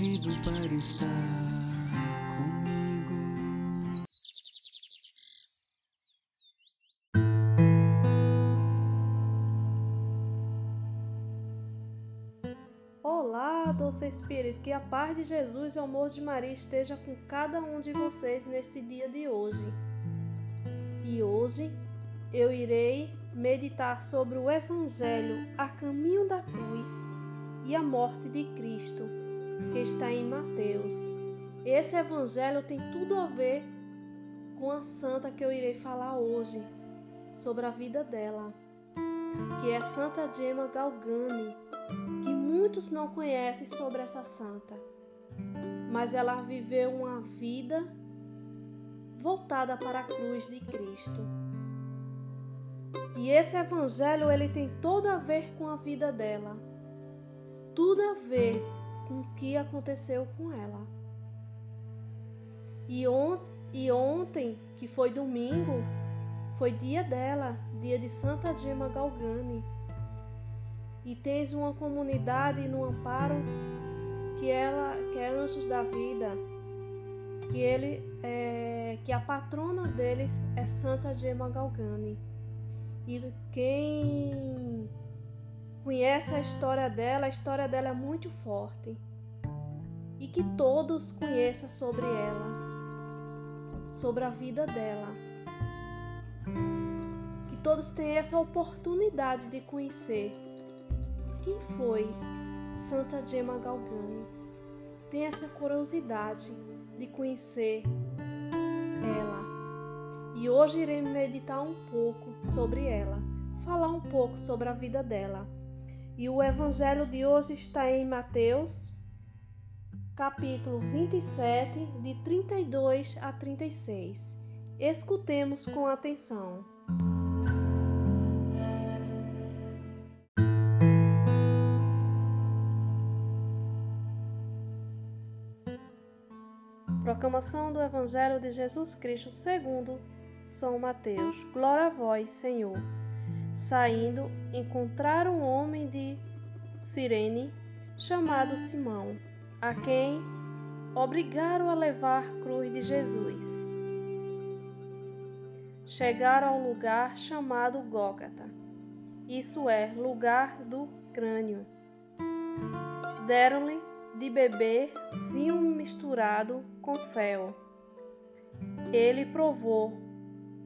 convido para estar comigo. Olá, doce Espírito, que a paz de Jesus e o amor de Maria esteja com cada um de vocês neste dia de hoje. E hoje eu irei meditar sobre o Evangelho a caminho da cruz e a morte de Cristo, que está em Mateus. Esse Evangelho tem tudo a ver com a santa que eu irei falar hoje, sobre a vida dela, que é Santa Gemma Galgani, que muitos não conhecem sobre essa santa, mas ela viveu uma vida voltada para a cruz de Cristo. E esse evangelho ele tem todo a ver com a vida dela. Tudo a ver com o que aconteceu com ela. E, on e ontem, que foi domingo, foi dia dela, dia de Santa Gema Galgani. E tens uma comunidade no Amparo que ela que é Anjos da Vida, que ele é, que a patrona deles é Santa Gemma Galgani. E quem conhece a história dela, a história dela é muito forte. E que todos conheçam sobre ela, sobre a vida dela. Que todos tenham essa oportunidade de conhecer quem foi Santa Gemma Galgani. Tem essa curiosidade de conhecer ela. E hoje irei meditar um pouco sobre ela, falar um pouco sobre a vida dela. E o evangelho de hoje está em Mateus, capítulo 27, de 32 a 36. Escutemos com atenção. Proclamação do Evangelho de Jesus Cristo segundo São Mateus. Glória a vós, Senhor. Saindo, encontraram um homem de Cirene chamado Simão, a quem obrigaram a levar a cruz de Jesus. Chegaram a um lugar chamado Gólgata, isso é, lugar do crânio. Deram-lhe de beber vinho misturado com fel. Ele provou,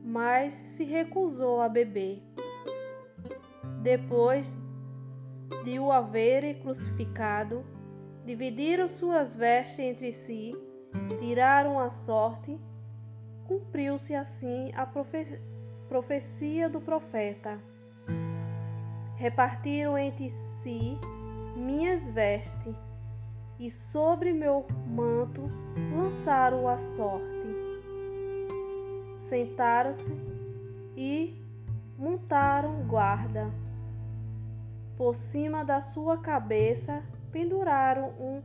mas se recusou a beber. Depois de o haverem crucificado, dividiram suas vestes entre si, tiraram a sorte. Cumpriu-se assim a profe profecia do profeta. Repartiram entre si minhas vestes e sobre meu manto lançaram a sorte. Sentaram-se e montaram guarda. Por cima da sua cabeça penduraram um,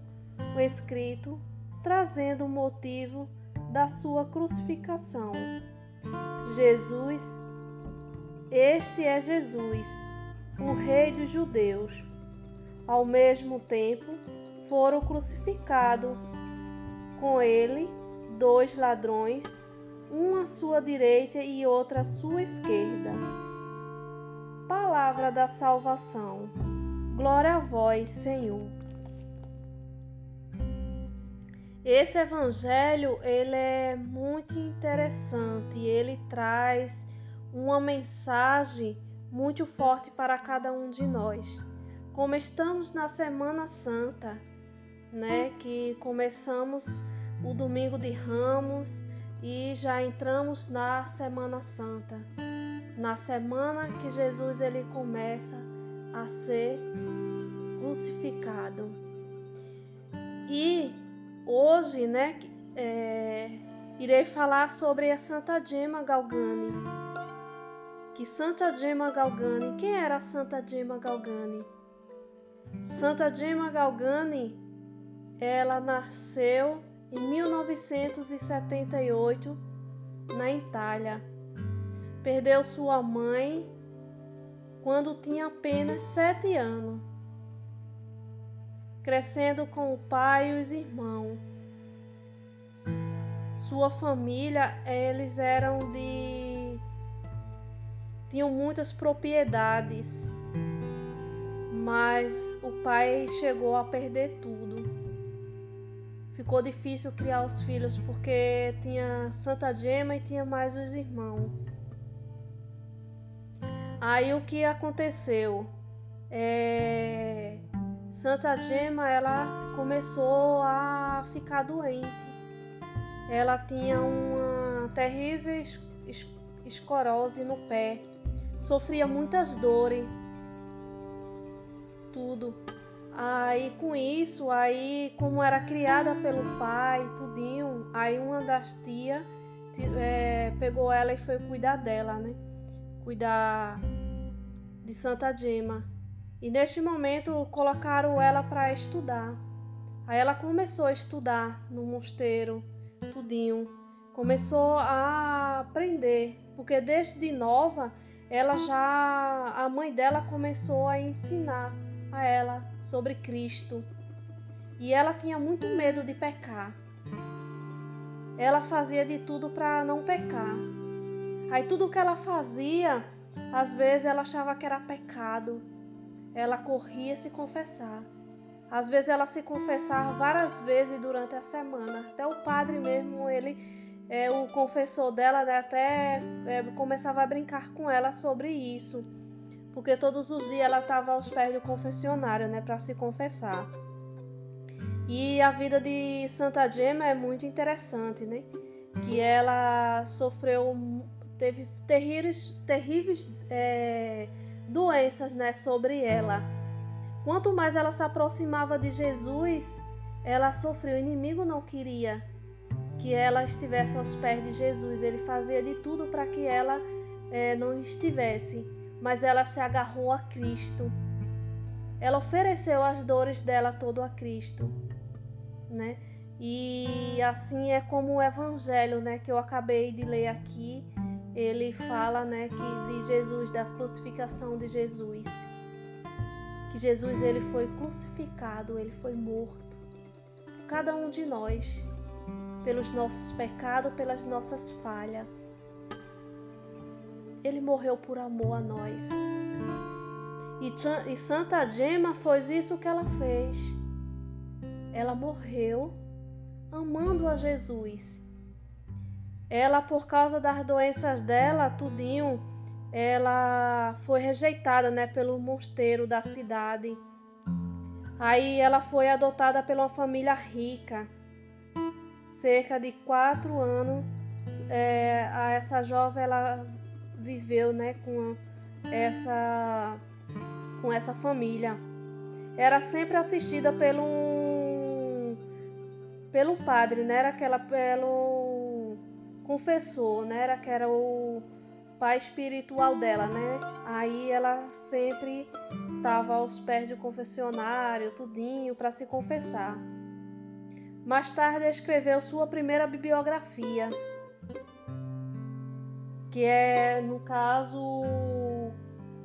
um escrito trazendo o motivo da sua crucificação. Jesus, este é Jesus, o Rei dos Judeus. Ao mesmo tempo, foram crucificados com ele dois ladrões, um à sua direita e outro à sua esquerda. Palavra da salvação. Glória a vós, Senhor. Esse evangelho, ele é muito interessante, ele traz uma mensagem muito forte para cada um de nós. Como estamos na Semana Santa, né? Que começamos o domingo de Ramos e já entramos na Semana Santa, na semana que Jesus ele começa a ser crucificado. E hoje, né, é, irei falar sobre a Santa Gema Galgani. Que Santa Gema Galgani, quem era a Santa Gema Galgani? Santa Gema Galgani ela nasceu em 1978 na Itália. Perdeu sua mãe quando tinha apenas sete anos, crescendo com o pai e os irmãos. Sua família, eles eram de tinham muitas propriedades, mas o pai chegou a perder tudo. Ficou difícil criar os filhos porque tinha Santa Gema e tinha mais os irmãos. Aí o que aconteceu? É... Santa Gema ela começou a ficar doente. Ela tinha uma terrível escorose no pé, sofria muitas dores, tudo. Aí com isso, aí como era criada pelo pai, tudinho, aí uma das tias é, pegou ela e foi cuidar dela, né? cuidar de Santa Gema. E neste momento colocaram ela para estudar. Aí ela começou a estudar no mosteiro, tudinho. Começou a aprender, porque desde nova ela já a mãe dela começou a ensinar a ela sobre Cristo. E ela tinha muito medo de pecar. Ela fazia de tudo para não pecar. Aí tudo que ela fazia, às vezes ela achava que era pecado. Ela corria se confessar. Às vezes ela se confessava várias vezes durante a semana. Até o padre mesmo, ele, é, o confessor dela, né, até é, começava a brincar com ela sobre isso. Porque todos os dias ela estava aos pés do confessionário, né, para se confessar. E a vida de Santa Gema é muito interessante, né? Que ela sofreu teve terríveis, terríveis é, doenças né, sobre ela. Quanto mais ela se aproximava de Jesus, ela sofreu. O inimigo não queria que ela estivesse aos pés de Jesus. Ele fazia de tudo para que ela é, não estivesse, mas ela se agarrou a Cristo. Ela ofereceu as dores dela todo a Cristo, né? E assim é como o evangelho, né, que eu acabei de ler aqui, ele fala, né, que de Jesus, da crucificação de Jesus. Que Jesus ele foi crucificado, ele foi morto. Cada um de nós, pelos nossos pecados, pelas nossas falhas. Ele morreu por amor a nós. E, Santa Gema foi isso que ela fez. Ela morreu amando a Jesus ela por causa das doenças dela, tudinho, ela foi rejeitada, né, pelo mosteiro da cidade. Aí ela foi adotada pela família rica. Cerca de quatro anos, é, essa jovem ela viveu, né, com essa com essa família. Era sempre assistida pelo pelo padre, né? Era aquela pelo confessou, né? Era que era o pai espiritual dela, né? Aí ela sempre estava aos pés do confessionário, tudinho, para se confessar. Mais tarde escreveu sua primeira bibliografia, que é, no caso,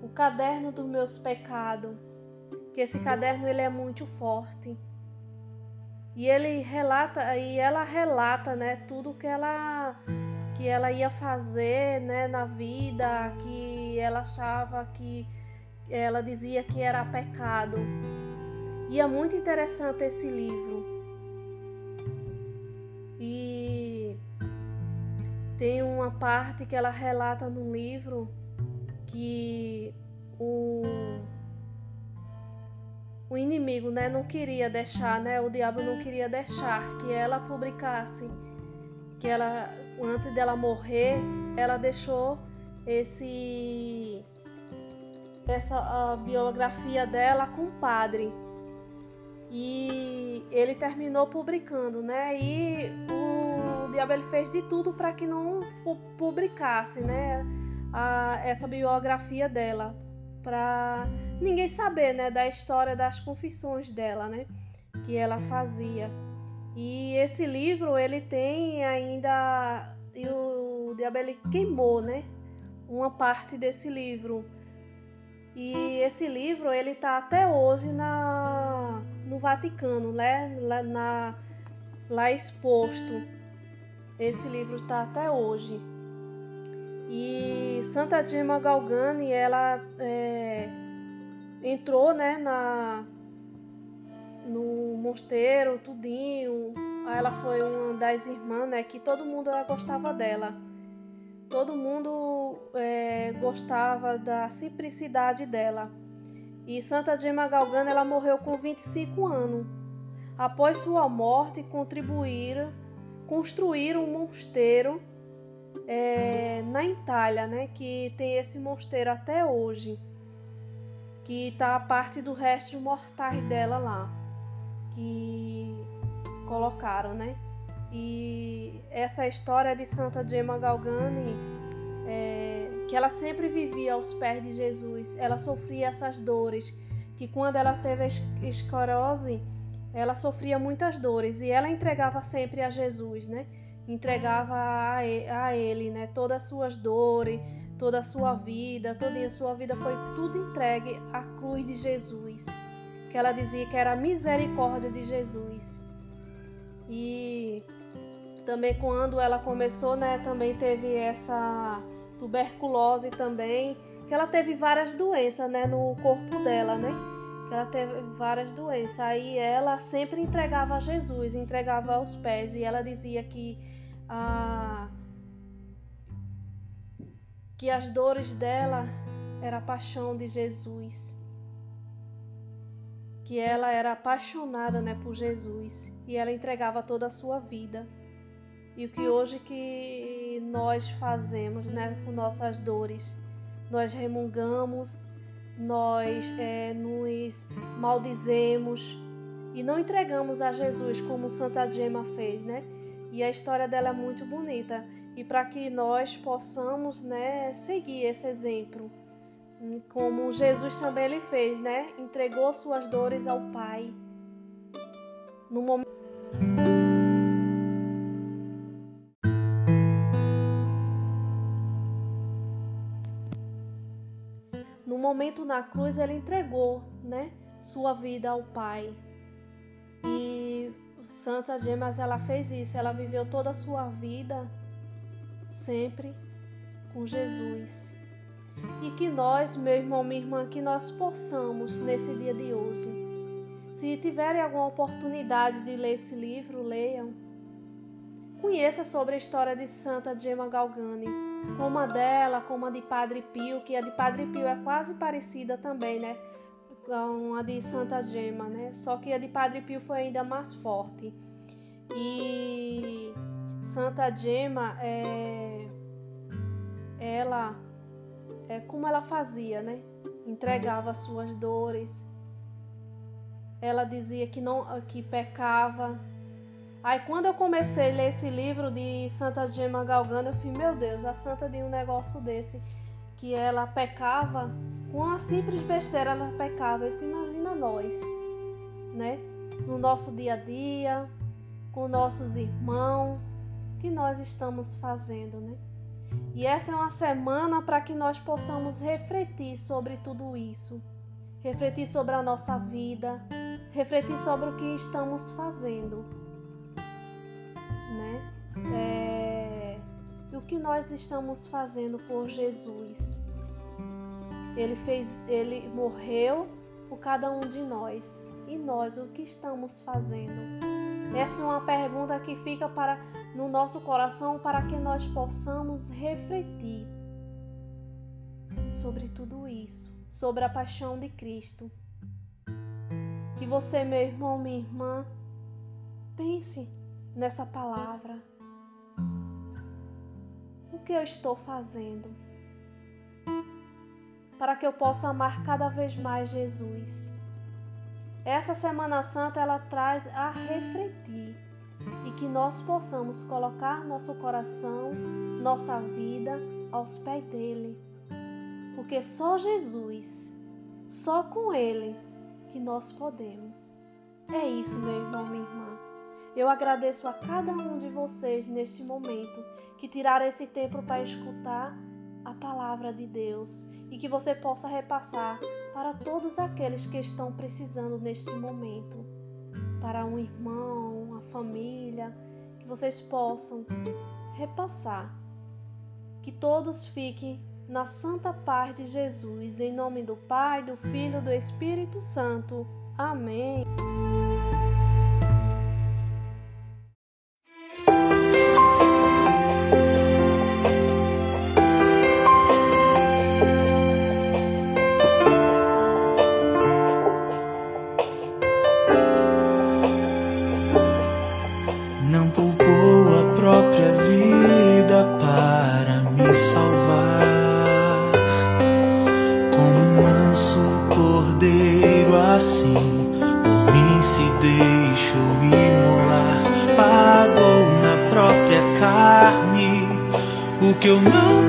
o Caderno dos Meus Pecados, que esse caderno ele é muito forte. E ele relata, e ela relata, né, tudo que ela que ela ia fazer, né, na vida, que ela achava que ela dizia que era pecado. E é muito interessante esse livro. E tem uma parte que ela relata no livro que o o inimigo, né, não queria deixar, né, o diabo não queria deixar que ela publicasse, que ela, antes dela morrer, ela deixou esse essa biografia dela com o padre e ele terminou publicando, né? E o diabo ele fez de tudo para que não publicasse, né? A, essa biografia dela, para ninguém saber, né, da história das confissões dela, né, que ela fazia. E esse livro ele tem ainda e o diabo ele queimou, né? Uma parte desse livro. E esse livro ele está até hoje na, no Vaticano, né? Lá, na, lá exposto. Esse livro está até hoje. E Santa Dima Galgani, ela é, entrou, né, na, no mosteiro, tudinho. Ela foi uma das irmãs, né, que todo mundo gostava dela. Todo mundo é, gostava da simplicidade dela. E Santa Dima Galgani, ela morreu com 25 anos. Após sua morte, contribuíram, construíram um mosteiro é, na Itália, né, que tem esse mosteiro até hoje, que está a parte do resto mortais dela lá, que colocaram, né? E essa história de Santa Gemma Galgani, é, que ela sempre vivia aos pés de Jesus, ela sofria essas dores, que quando ela teve esclerose, ela sofria muitas dores e ela entregava sempre a Jesus, né? Entregava a ele, né, todas as suas dores, toda a sua vida, toda a sua vida foi tudo entregue à cruz de Jesus. Que ela dizia que era a misericórdia de Jesus. E também quando ela começou, né, também teve essa tuberculose também, que ela teve várias doenças, né, no corpo dela, né? Que ela teve várias doenças. Aí ela sempre entregava a Jesus, entregava aos pés e ela dizia que a que as dores dela era a paixão de Jesus, que ela era apaixonada, né, por Jesus e ela entregava toda a sua vida. E o que hoje que nós fazemos, né, com nossas dores, nós remungamos, nós é, nos maldizemos e não entregamos a Jesus como Santa Gema fez, né? E a história dela é muito bonita. E para que nós possamos né, seguir esse exemplo, como Jesus também ele fez, né? Entregou suas dores ao Pai. No momento momento na cruz ele entregou, né, sua vida ao Pai. Santa Gemas ela fez isso, ela viveu toda a sua vida sempre com Jesus. E que nós, meu irmão, minha irmã, que nós possamos nesse dia de hoje, se tiverem alguma oportunidade de ler esse livro, leiam. Conheça sobre a história de Santa Gemma Galgani, como a dela, como a de Padre Pio, que a de Padre Pio é quase parecida também, né? Com a de Santa Gema, né? Só que a de Padre Pio foi ainda mais forte. E Santa Gema, é, ela, é como ela fazia, né? Entregava suas dores. Ela dizia que não, que pecava. Aí quando eu comecei a ler esse livro de Santa Gema Galgano, eu falei, meu Deus, a santa de um negócio desse que ela pecava com a simples besteira ela pecava. Isso imagina nós, né? No nosso dia a dia, com nossos irmãos, que nós estamos fazendo, né? E essa é uma semana para que nós possamos refletir sobre tudo isso, refletir sobre a nossa vida, refletir sobre o que estamos fazendo, né? É, o que nós estamos fazendo por Jesus. Ele fez, ele morreu por cada um de nós. E nós o que estamos fazendo? Essa é uma pergunta que fica para no nosso coração para que nós possamos refletir sobre tudo isso, sobre a paixão de Cristo. Que você, meu irmão, minha irmã, pense nessa palavra. O que eu estou fazendo? Para que eu possa amar cada vez mais Jesus. Essa Semana Santa ela traz a refletir e que nós possamos colocar nosso coração, nossa vida aos pés dele. Porque só Jesus, só com ele que nós podemos. É isso, meu irmão, minha irmã. Eu agradeço a cada um de vocês neste momento que tiraram esse tempo para escutar a palavra de Deus e que você possa repassar para todos aqueles que estão precisando neste momento, para um irmão, uma família, que vocês possam repassar. Que todos fiquem na santa paz de Jesus, em nome do Pai, do Filho e do Espírito Santo. Amém. Eu não